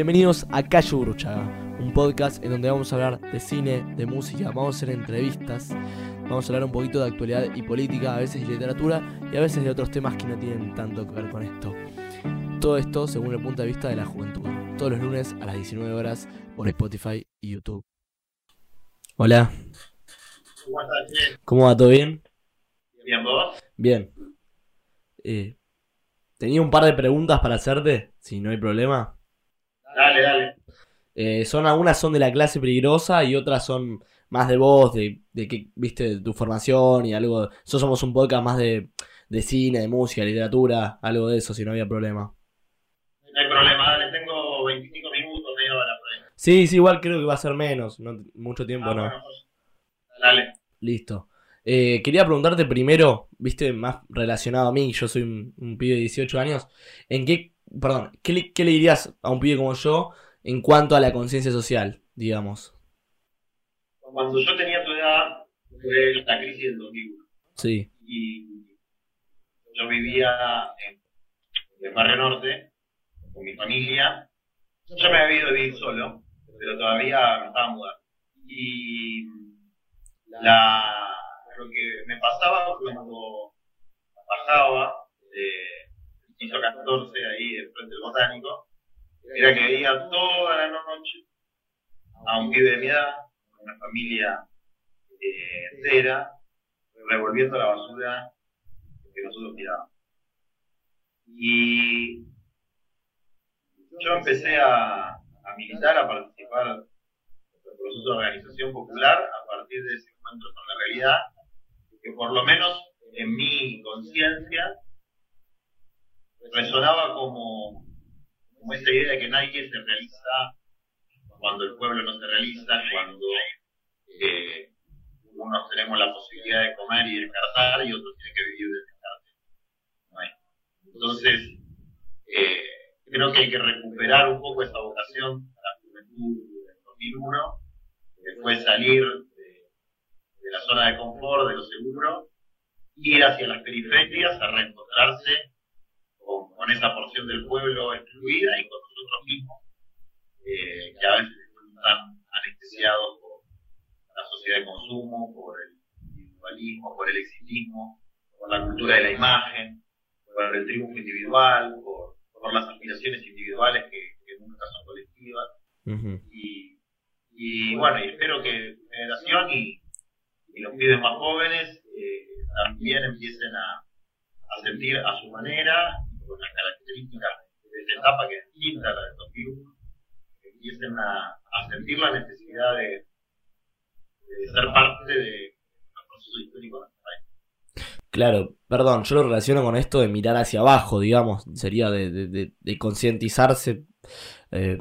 Bienvenidos a Cayo Bruchaga, un podcast en donde vamos a hablar de cine, de música, vamos a hacer entrevistas, vamos a hablar un poquito de actualidad y política, a veces de literatura y a veces de otros temas que no tienen tanto que ver con esto. Todo esto según el punto de vista de la juventud, todos los lunes a las 19 horas por Spotify y YouTube. Hola. ¿Cómo estás? Bien. ¿Cómo va? ¿Todo bien? Bien, ¿vos? Bien. Eh, tenía un par de preguntas para hacerte, si no hay problema. Dale, dale. Eh, son algunas son de la clase peligrosa y otras son más de vos, de, de que viste de tu formación y algo. Nosotros somos un podcast más de, de cine, de música, literatura, algo de eso, si no había problema. No hay problema, dale, tengo 25 minutos, media hora por ahí. Sí, sí, igual creo que va a ser menos, no, mucho tiempo Ah, no. bueno, pues, dale. Listo. Eh, quería preguntarte primero, viste, más relacionado a mí, yo soy un, un pibe de 18 años, ¿en qué, perdón, qué le, qué le dirías a un pibe como yo en cuanto a la conciencia social, digamos? Cuando yo tenía tu edad, fue la crisis del 2001. Sí, Y yo vivía en, en el barrio norte con mi familia. Yo me había ido a vivir solo, pero todavía me estaba mudando. Y la, lo que me pasaba cuando bajaba de piso 14 ahí enfrente del botánico, era que veía toda la noche a un pibe de mi edad, una familia eh, entera, revolviendo la basura que nosotros tirábamos. Y yo empecé a, a militar, a participar en el proceso de organización popular a partir de ese encuentro con la realidad, que por lo menos en mi conciencia resonaba como, como esa idea de que nadie se realiza cuando el pueblo no se realiza, cuando eh, unos tenemos la posibilidad de comer y descartar y otros tienen que vivir de. Entonces, eh, creo que hay que recuperar un poco esa vocación a la juventud del 2001, que fue salir de la zona de confort, de lo seguro, ir hacia las periferias a reencontrarse con, con esa porción del pueblo excluida y con nosotros mismos, eh, que a veces están anestesiados por la sociedad de consumo, por el individualismo, por el exitismo, por la cultura de la imagen, por el triunfo individual, por, por las aspiraciones individuales que, que nunca son colectivas. Y, y bueno, y espero que generación y, y los pibes más jóvenes eh, también empiecen a, a sentir a su manera, con las características etapa que es distinta a la del 2001, que empiecen a, sentir la necesidad de, de ser parte de los procesos históricos de. Claro, perdón, yo lo relaciono con esto de mirar hacia abajo, digamos, sería de, de, de- de concientizarse. eh,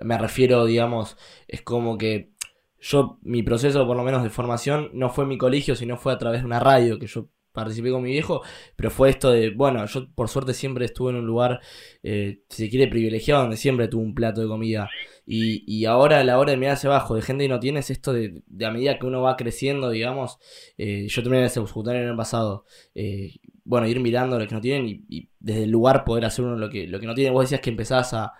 me refiero, digamos, es como que yo, mi proceso por lo menos de formación no fue en mi colegio, sino fue a través de una radio que yo participé con mi viejo, pero fue esto de, bueno, yo por suerte siempre estuve en un lugar, eh, si se quiere, privilegiado, donde siempre tuve un plato de comida. Y, y ahora la hora de mirar hacia abajo, de gente que no tiene, es esto de, de a medida que uno va creciendo, digamos, eh, yo terminé el secundario el pasado, eh, bueno, ir mirando lo que no tienen y, y desde el lugar poder hacer uno lo que, lo que no tiene. Vos decías que empezabas a,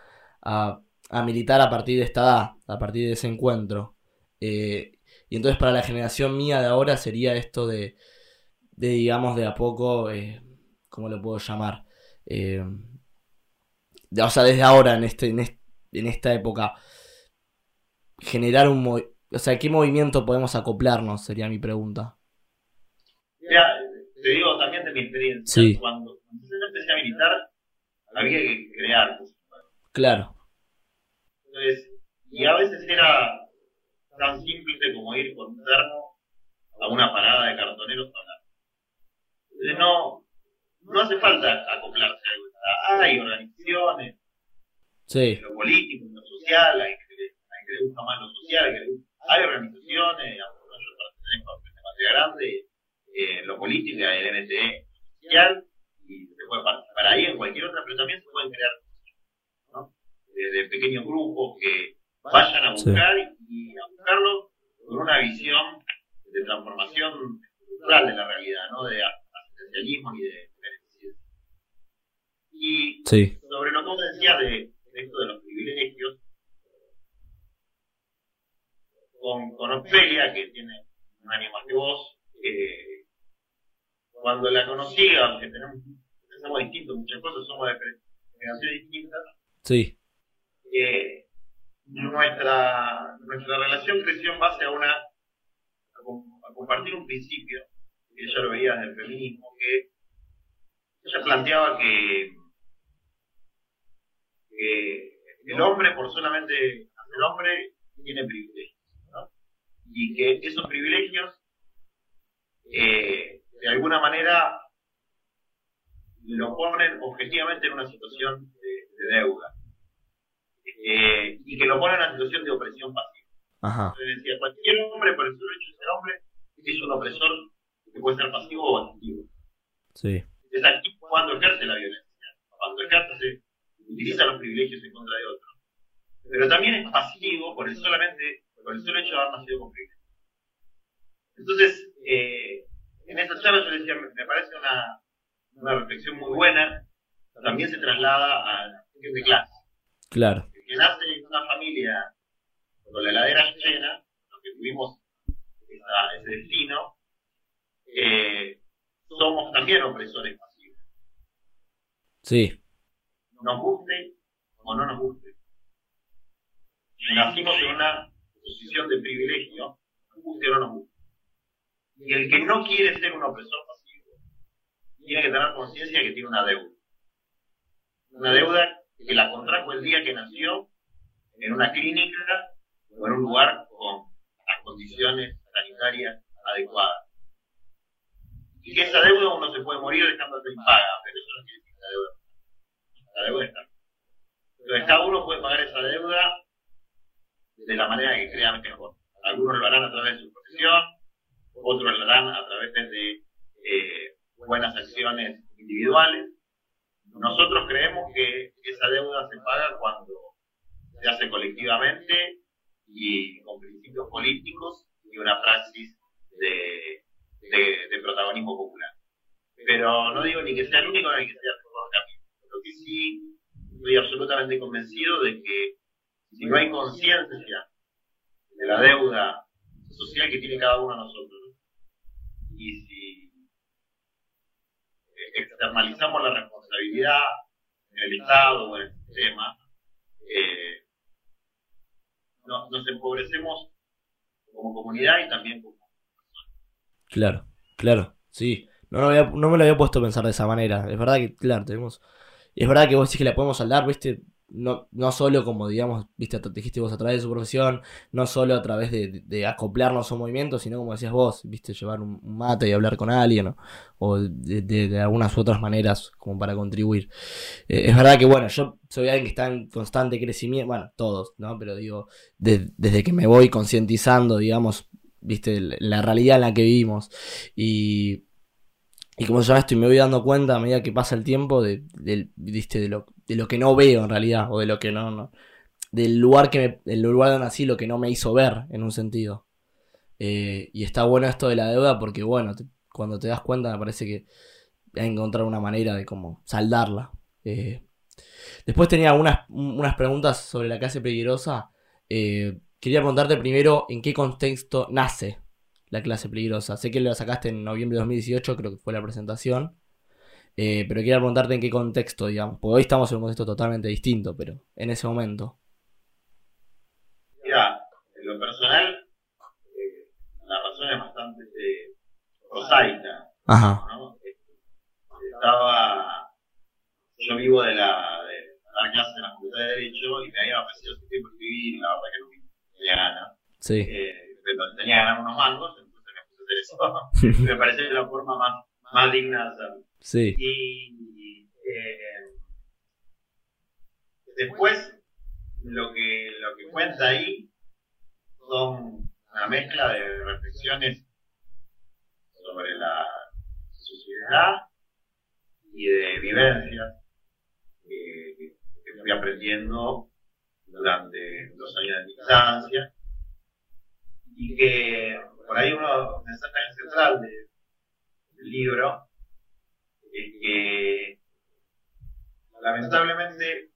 a, a militar a partir de esta edad, a partir de ese encuentro. Eh, y entonces para la generación mía de ahora sería esto de, de digamos, de a poco, eh, ¿cómo lo puedo llamar? Eh, de- o sea, desde ahora, en, este, en, est- en esta época, generar un... O sea, ¿qué movimiento podemos acoplarnos? Sería mi pregunta. Mira, te digo también de mi experiencia, Sí. cuando, cuando yo empecé a militar, había que crear. Claro. Entonces, y a veces era tan simple como ir con termo a una parada de cartoneros a hablar. Entonces, no, no hace falta acoplarse a. Hay organizaciones, Sí. lo político, lo social, hay que, hay que le gusta más lo social, hay, que organizaciones, digamos, yo pertenezco a una grande, eh, lo político, el NTE social, y se puede participar ahí, en cualquier otra, pero también se pueden crear ¿no? de, de pequeños grupos que vayan a buscar a buscarlo con una visión de transformación cultural de la realidad, no de asistencialismo ni de beneficio. Y Sí. sobre lo que vos decías de, de esto de los privilegios. Con, con Ofelia, que tiene un año más que vos, eh, cuando la conocí, aunque tenemos, pensamos distintos, muchas cosas, somos de generaciones distintas, Sí, eh, nuestra, nuestra relación creció en base a una a, com- a compartir un principio que ella lo veía desde el feminismo que ella planteaba que, que el hombre por solamente ser hombre tiene privilegios ¿no? y que esos privilegios eh, de alguna manera lo ponen objetivamente en una situación de, de deuda eh, y que lo ponen en una situación de opresión pasiva. ajá, Entonces decía, cualquier hombre, por el solo hecho de ser hombre, es un opresor que puede ser pasivo o activo. sí, Es activo cuando ejerce la violencia, cuando ejerce, utiliza los privilegios en contra de otros. Pero también es pasivo por el solamente, por el solo hecho de haber nacido con privilegios. Entonces, eh, en esa charla yo decía, me, me parece una, una reflexión muy buena, también se traslada a la cuestión de clase. claro, El que nace en una familia con la heladera llena, los que tuvimos esa- ese destino, eh, somos también opresores pasivos. sí, Nos guste o no nos guste. Nacimos en una posición de privilegio, nos guste o no nos guste. Y el que no quiere ser un opresor pasivo, tiene que tener conciencia que tiene una deuda. Una deuda que la contrajo el día que nació en una clínica o en un lugar con las condiciones sanitarias adecuadas. Y que esa deuda uno se puede morir dejándote impaga, pero eso no quiere decir que la deuda. La deuda está. Entonces cada uno puede pagar esa deuda de la manera que crea mejor. Algunos lo harán a través de su profesión, otros lo harán a través de eh, buenas acciones individuales. Nosotros creemos que esa deuda se paga cuando se hace colectivamente y con principios políticos y una praxis de, de- de protagonismo popular. Pero no digo ni que sea el único ni que sea el mejor camino. Lo que sí estoy absolutamente convencido de que si no hay conciencia de la deuda social que tiene cada uno de nosotros y si externalizamos la responsabilidad en el Estado o en el sistema, eh, no- nos empobrecemos como comunidad y también como claro, claro, sí. No, no me lo había puesto a pensar de esa manera. Es verdad que, claro, tenemos. Es verdad que vos decís que la podemos saldar, viste, no, no solo como, digamos, viste, te dijiste vos a través de su profesión, no solo a través de, acoplarnos a un movimiento, sino como decías vos, viste, llevar un, mate y hablar con alguien, o, de, de- algunas otras maneras como para contribuir. Eh, es verdad que, bueno, yo soy alguien que está en constante crecimiento, bueno, todos, ¿no? Pero digo, de- desde que me voy concientizando, digamos, viste, la realidad en la que vivimos, y, y como se llama esto, y me voy dando cuenta a medida que pasa el tiempo de, de, lo, de lo que no veo en realidad, o de lo que no, no del lugar que me, del lugar donde nací, lo que no me hizo ver, en un sentido. Eh, y está bueno esto de la deuda porque, bueno, cuando te das cuenta me parece que hay que encontrar una manera de como saldarla. Eh, después tenía unas, unas preguntas sobre la clase peligrosa. Eh, quería preguntarte primero en qué contexto nace la clase peligrosa. Sé que la sacaste en noviembre de 2018, creo que fue la presentación. Eh, pero quería preguntarte en qué contexto, digamos. Porque hoy estamos en un contexto totalmente distinto, pero en ese momento. Mira, en lo personal, eh, la razón es bastante eh, prosaica, Ajá. ¿no? Eh, Estaba, yo vivo de la de dar clases en la Facultad de Derecho y me había ofrecido ese tiempo escribir, y la verdad que no me ganas. Sí. Eh, pero tenía que ganar unos mangos, entonces me hacer eso. me pareció la forma más, más digna de hacerlo. Sí. Y eh, después lo que, lo que cuenta ahí son una mezcla de reflexiones sobre la sociedad y de vivencias eh, que fui aprendiendo durante los años de mi infancia y que por ahí uno un mensaje central de- del libro es que lamentablemente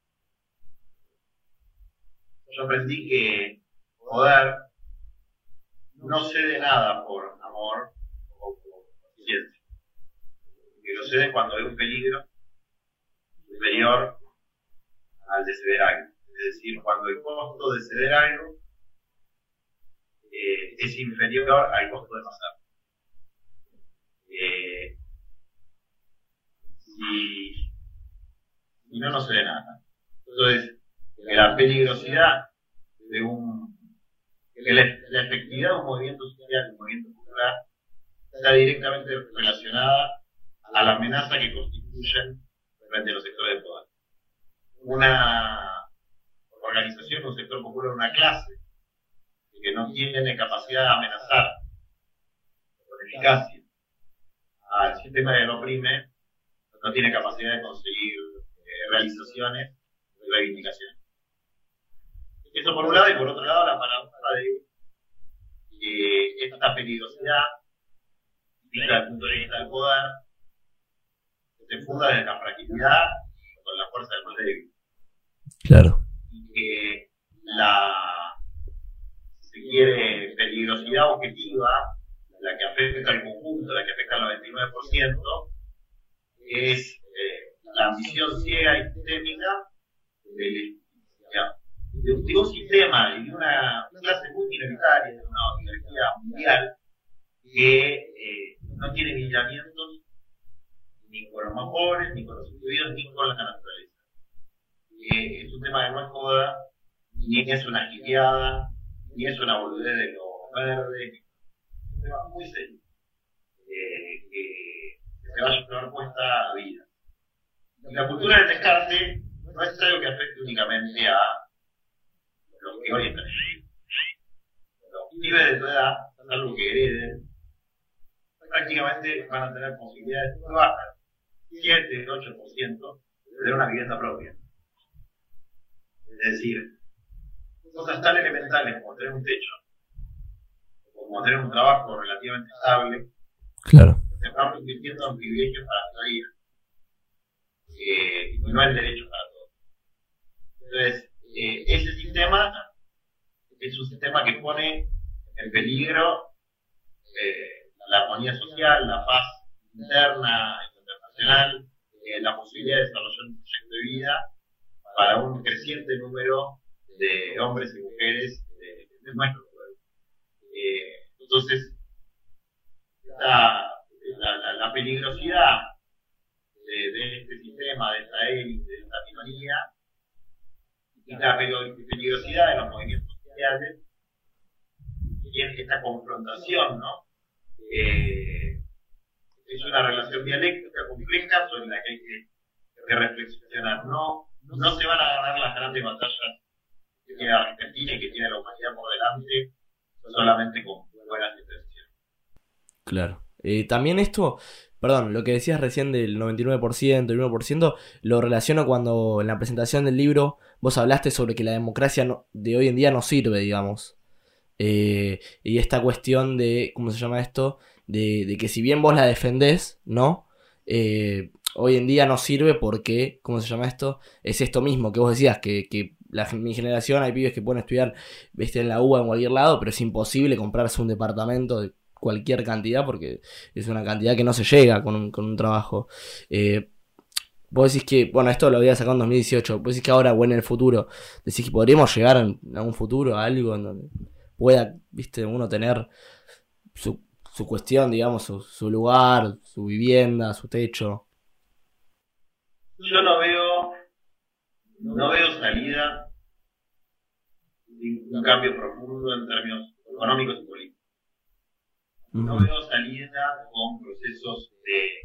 yo aprendí que poder no cede nada por amor o por ciencia. Que lo cede cuando hay un peligro superior al de ceder algo. Es decir, cuando el costo de ceder algo eh, es inferior al costo de pasar. Eh, si, si no, se ve nada. Entonces, la peligrosidad de un. La, la efectividad de un movimiento social, de un movimiento popular, está directamente relacionada a la amenaza que constituyen frente a los sectores de poder. Una organización, un sector popular, una clase que no tiene capacidad de amenazar con eficacia al sistema que lo oprime, no tiene capacidad de conseguir eh, realizaciones y reivindicaciones. Eso por un lado, y por otro lado, la paradoja de que esta peligrosidad, desde el punto de vista del poder, se funda desde la fragilidad con la fuerza del más débil. Claro. Y que la, quiere, peligrosidad objetiva, la que afecta al conjunto, la que afecta al 99%, es eh, la ambición ciega y sistémica del, de, de, un sistema y de una clase muy minoritaria, de una oligarquía mundial, que eh, no tiene lineamientos ni con los más pobres, ni con los individuos, ni con la naturaleza. Eh, es un tema que no es joda, ni es una jipeada, ni es una boludez de los verdes, es un tema muy serio, eh, que, se va a llevar puesta a vida. Y la cultura del descarte no es algo que afecte únicamente a los que hoy están Los pibes de tu edad, algo que hereden, prácticamente van a tener posibilidades muy bajas 7, 8% de tener una vivienda propia. Es decir, cosas tan elementales como tener un techo, como tener un trabajo relativamente estable, claro. se van convirtiendo en privilegios para la vida. Eh, y no es derecho para todos. Entonces, eh, ese sistema es un sistema que pone en peligro eh, la armonía social, la paz interna, internacional, eh, la posibilidad de desarrollar un proyecto de vida para un creciente número de hombres y mujeres de, de nuestro pueblo. Eh, entonces, la, la, peligrosidad de, de, este sistema, de esta élite, de esta minoría, y la peligrosidad de los movimientos sociales, y esta confrontación, ¿no? Eh, es una relación dialéctica compleja sobre la que hay que, que reflexionar. No, no se van a ganar las grandes batallas que tiene Argentina y que tiene la humanidad por delante solamente con buenas intenciones. Claro. Eh, también esto, perdón, lo que decías recién del 99%, el 1%, lo relaciono cuando en la presentación del libro vos hablaste sobre que la democracia no, de hoy en día no sirve, digamos. Eh, y esta cuestión de, ¿cómo se llama esto? De, de que si bien vos la defendés, ¿no? Eh, hoy en día no sirve porque, ¿cómo se llama esto? Es esto mismo que vos decías, que, que la, mi generación hay pibes que pueden estudiar ¿viste? en la UBA en cualquier lado, pero es imposible comprarse un departamento de cualquier cantidad porque es una cantidad que no se llega con un, con un trabajo. Eh, vos decís que, bueno, esto lo había sacado en 2018, vos decís que ahora o en el futuro, decís que podríamos llegar en algún futuro a algo en donde pueda, viste, uno tener su, su cuestión, digamos, su, su lugar, su vivienda, su techo. Yo no veo, no veo salida un cambio profundo en términos económicos y políticos. No veo salida con procesos de,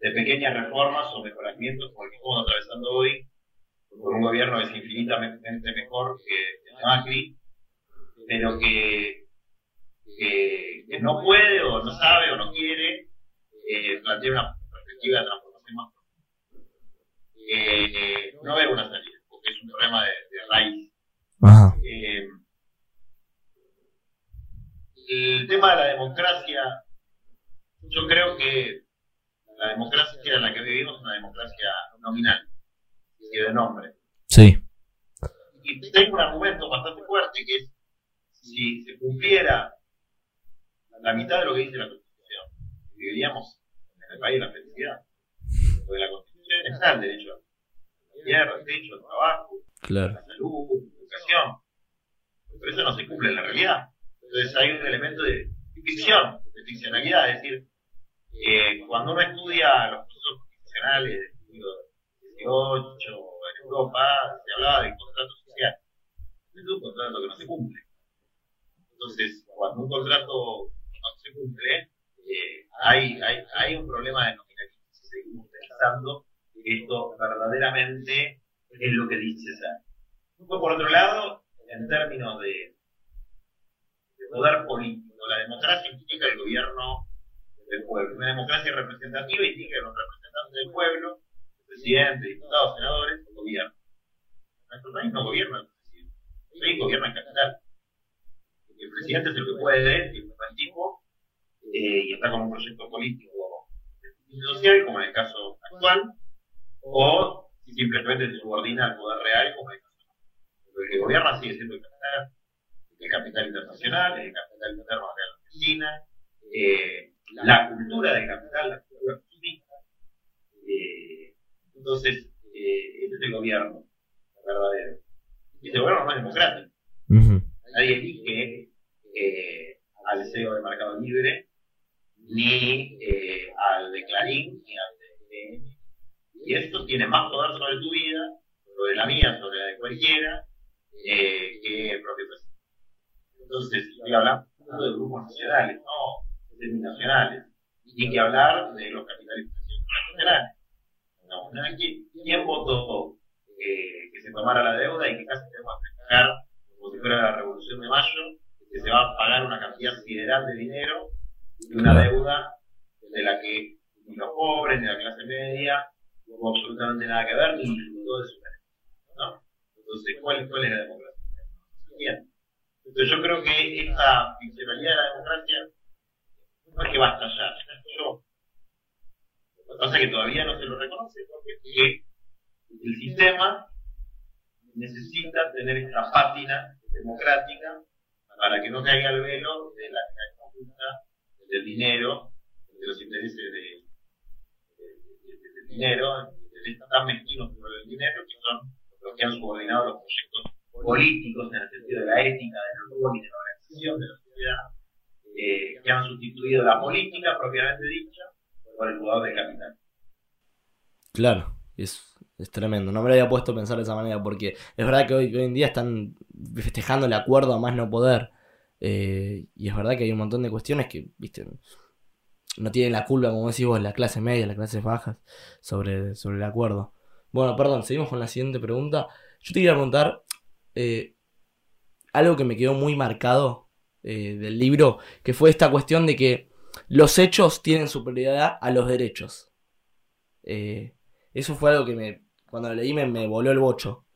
de pequeñas reformas o mejoramientos como el que estamos atravesando hoy, con un gobierno que es infinitamente mejor que Macri, pero que, que, que, no puede o no sabe o no quiere eh, plantear una perspectiva de transformación más profunda. Eh, no veo una salida, porque es un problema de, de raíz. Ajá. Eh, el tema de la democracia, yo creo que la democracia en la que vivimos es una democracia nominal, y de nombre. Sí. Y tengo un argumento bastante fuerte que es si se cumpliera la mitad de lo que dice la Constitución, viviríamos en el país de la felicidad. Porque la Constitución está el derecho a la tierra, al trabajo, Claro. la salud, la educación. Pero eso no se cumple en la realidad. Entonces hay un elemento de ficción, de ficcionalidad, es decir, eh, cuando uno estudia los procesos constitucionales del siglo XVIII en Europa, se hablaba del contrato social. Es un contrato que no se cumple. Entonces, cuando un contrato no se cumple, eh, hay, hay, hay un problema de nominalismo. Si seguimos pensando esto verdaderamente es lo que dice ser. Por otro lado, en términos de, de poder político, la democracia implica el gobierno del pueblo. Una democracia representativa que los representantes del pueblo, el presidente, diputados, senadores, gobiernan. Nuestro país no gobierna el presidente. El país gobierna en capital. El presidente es el que puede, buen tipo, eh, y está con un proyecto político social, como en el caso actual, o si simplemente se subordina al poder real, como el que gobierna sigue siendo el capital, el capital internacional, el capital interno de la Argentina, eh, la cultura del capital, la cultura consumista. Eh, entonces, eh, ese es el gobierno verdadero. Y ese gobierno no es democrático. Nadie elige eh, al CEO de Mercado Libre, ni eh, al de Clarín, ni al de. Y esto tiene más poder sobre tu vida, sobre la mía, sobre la de cualquiera, eh, que el propio presidente. Entonces, estoy hablando de grupos nacionales, no semi-nacionales. Y hay que hablar de los capitales nacionales. No, no, ¿quién, quién votó eh, que se tomara la deuda y que casi tenemos que festejar como si fuera la revolución de mayo, que se va a pagar una cantidad sideral de dinero y una deuda de la que ni los pobres, ni la clase media, no tuvo absolutamente nada que ver, ni disfrutó de su. ¿no? Entonces, ¿cuál, ¿cuál es la democracia? Bien. Entonces, yo creo que esta ficcionalidad de la democracia no es que va a estallar, estalló. Lo que pasa es que todavía no se lo reconoce porque el sistema necesita tener esta pátina democrática para que no caiga el velo de la conducta del dinero, de los intereses de, de, de, de- dinero, de tan por el dinero, que son los que han subordinado los proyectos políticos en el sentido de la ética, del rol y de la organización de la sociedad, eh, que han sustituido la política propiamente dicha por el jugador de capital. Claro, es, es tremendo. No me lo había puesto a pensar de esa manera porque es verdad que hoy, hoy en día están festejando el acuerdo a más no poder. Eh, y es verdad que hay un montón de cuestiones que, viste, no tienen la culpa, como decís vos, la clase media, las clases bajas, sobre, sobre el acuerdo. Bueno, perdón, seguimos con la siguiente pregunta. Yo te quería preguntar eh, algo que me quedó muy marcado eh, del libro, que fue esta cuestión de que los hechos tienen superioridad a los derechos. Eh, eso fue algo que me, cuando lo leí me, me voló el bocho.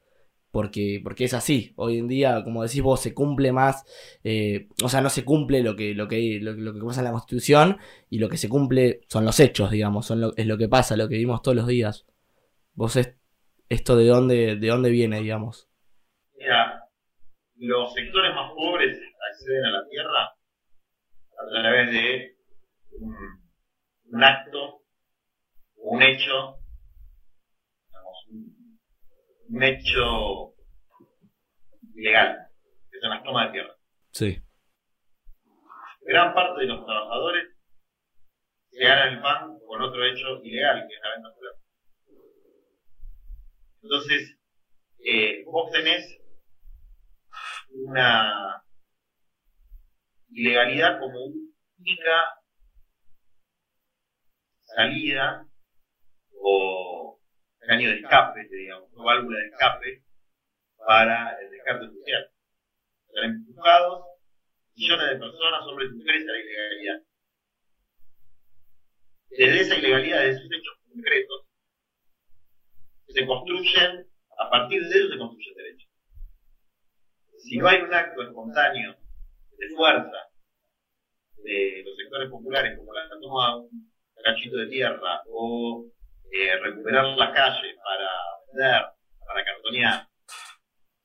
Porque, porque es así. Hoy en día, como decís vos, se cumple más. eh, o sea, no se cumple lo que, lo que, lo, que pasa en la Constitución. Y lo que se cumple son los hechos, digamos. Son lo, es lo que pasa, lo que vimos todos los días. Vos es, esto de dónde, de dónde viene, digamos. Mira, los sectores más pobres acceden a la tierra a través de un, acto, un hecho, un hecho ilegal, que son las tomas de tierra. Sí. Gran parte de los trabajadores se ganan el pan con otro hecho ilegal, que es la venta popular. Entonces, eh, vos tenés una ilegalidad como única salida o caño de escape, digamos, o válvula de escape para el descarte social. Están empujados millones de personas, hombres y mujeres, a la ilegalidad. Desde esa ilegalidad, de esos hechos concretos, se construyen, a partir de ellos se construyen derechos. Si no hay un acto espontáneo de fuerza de los sectores populares, como la toma un cachito de tierra o eh, recuperar la calle para vender, para cartonear,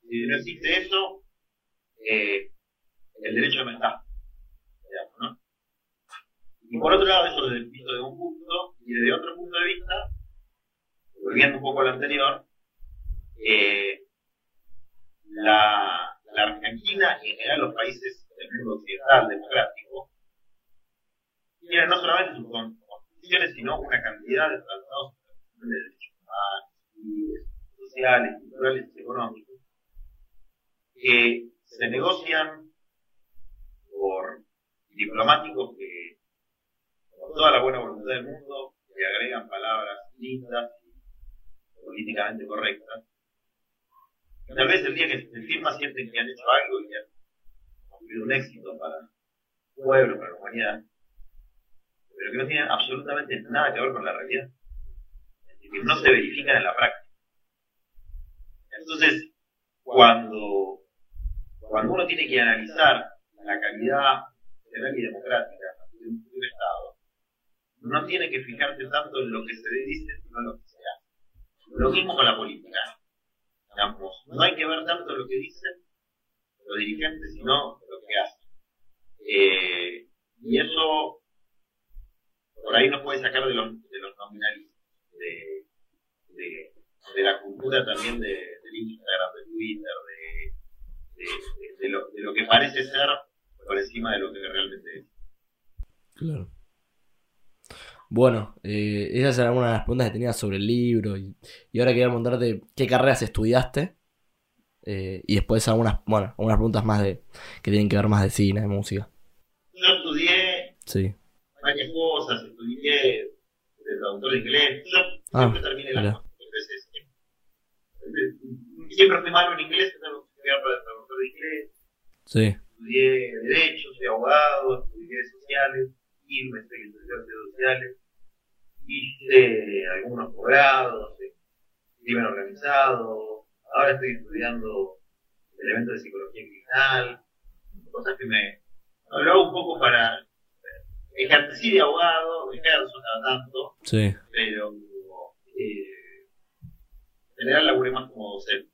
Si no existe eso, eh, el derecho no está. ¿no? Y por otro lado, eso desde el visto de un punto, y desde otro punto de vista, volviendo un poco a lo anterior, eh, la, la Argentina y en general los países del mundo occidental democrático tienen no solamente sus constituciones, sino una cantidad de tratados de derechos humanos, sociales, culturales y económicos que se negocian por diplomáticos que, con toda la buena voluntad del mundo, le agregan palabras lindas y políticamente correctas. Tal vez el día que se firma sienten que han hecho algo y que han cumplido un éxito para el pueblo, para la humanidad, pero que no tienen absolutamente nada que ver con la realidad. Que no se verifican en la práctica. Entonces, cuando, cuando uno tiene que analizar la calidad federal y democrática de un, de un Estado, no tiene que fijarse tanto en lo que se dice, sino en lo que se hace. Lo mismo con la política. Digamos, no hay que ver tanto lo que dicen los dirigentes, sino lo que hacen. Eh, y eso por ahí nos puede sacar de los, de de, de, de la cultura también de, del Instagram, de Twitter, de, de, lo, de lo que parece ser por encima de lo que realmente es. Claro. Bueno, eh, esas eran algunas de las preguntas que tenía sobre el libro. Y, y ahora quería preguntarte qué carreras estudiaste. eh, y después algunas, bueno, algunas preguntas más de que tienen que ver más de cine, de música. Yo estudié Sí. varias cosas, estudié de traductor de inglés, yo Ah, siempre terminé mira. cosas. Entonces, eh, siempre fui malo en inglés, tengo que estudiar para traductor de inglés, Sí. estudié Derecho, soy abogado, estudié Sociales, y me estoy estudiando Ciencias Sociales, hice algunos posgrados, en crimen organizado, ahora estoy estudiando elementos de psicología criminal, cosas que me... Lo hago un poco para... Ejercí de abogado, ejerzo cada tanto, Sí. pero eh, en general laburé más como docente.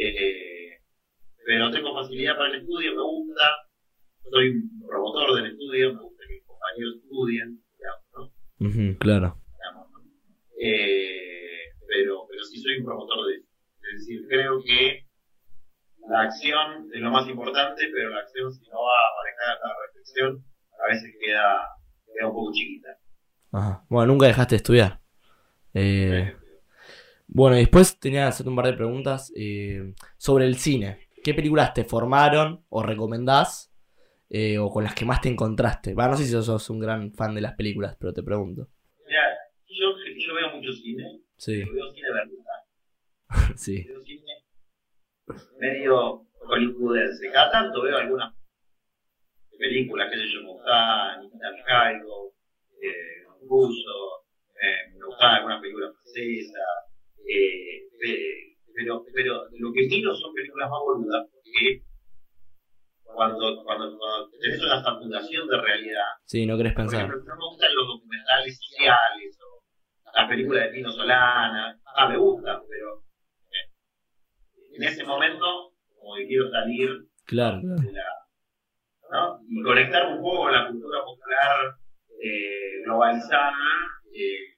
Eh, pero tengo facilidad para el estudio, me gusta, soy un promotor del estudio, me gusta que mis compañeros estudien, digamos, ¿no? Claro. Digamos, ¿no? Eh, pero, pero sí soy un promotor de eso. Es decir, creo que la acción es lo más importante, pero la acción si no va aparejada a la reflexión, a veces queda, queda un poco chiquita. Ajá. Bueno, nunca dejaste de estudiar. Eh, bueno, y después tenía que hacerte un par de preguntas eh, sobre el cine. ¿Qué películas te formaron o recomendás eh, o con las que más te encontraste? Va, no sé si sos un gran fan de las películas, pero te pregunto. Mira, yo, yo veo mucho cine, Sí, yo veo cine verdad. sí. veo cine medio hollywoodense. Cada tanto veo algunas películas, qué sé yo, me gustan, Nikita Mikhailov, eh, ruso, eh, me gustan algunas películas francesas, eh, pero, pero lo que miro son películas más boludas, porque cuando, cuando, cuando tenés una saturación de realidad, Sí, no querés por pensar. ejemplo, no me gustan los documentales sociales o las películas de Pino Solana. Ah, me gustan, pero eh, en ese momento, como que quiero salir Claro, claro. de la. ¿no? Y conectar un poco con la cultura popular eh, globalizada eh,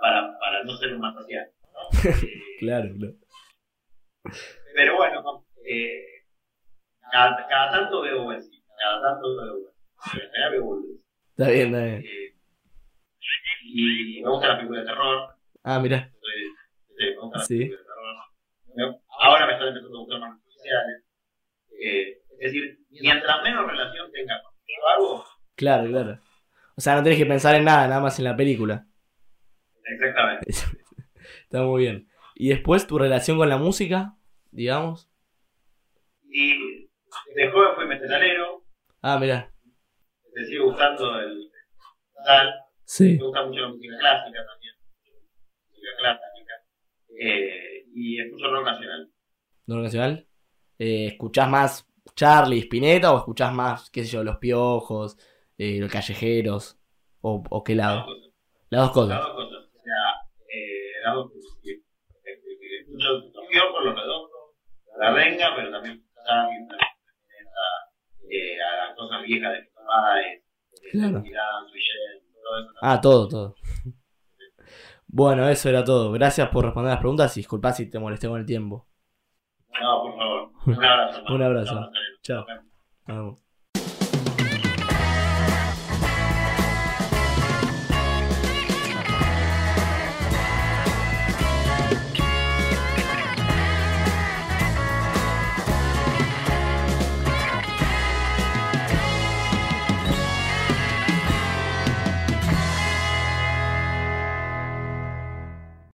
para, para no ser un más social. Claro, claro. pero bueno, eh, cada, cada tanto veo buen cine, cada tanto veo cine. Está bien, está bien. Eh, y me gusta la película de terror. Ah, mira. Sí, me gusta la Sí. película de terror. Me- Ahora me están empezando a gustar más los sociales. Eh, es decir, mientras menos relación tenga con hago, Claro, claro. O sea, no tenés que pensar en nada, nada más en la película. exactamente. Está muy bien. Y después tu relación con la música, digamos. Y de joven fui metalero, Ah, mira. me sigue gustando el metal, Sí. me gusta mucho la música clásica también, música clásica, eh, y escucho rock nacional. ¿No nacional? Eh, ¿Escuchás más Charlie, Spinetta o escuchás más, qué sé yo, Los Piojos, eh, Los Callejeros? ¿O, o qué lado? Las dos cosas. las dos cosas. Eh, eh, Escucho los redondos, la venga, pero también pensar eh, a las cosas viejas de mamá, de, Claro. Ah, todo, todo. Bueno, eso era todo. Gracias por responder las preguntas y disculpa si te molesté con el tiempo. No, por favor. Un abrazo. Un abrazo. Chao,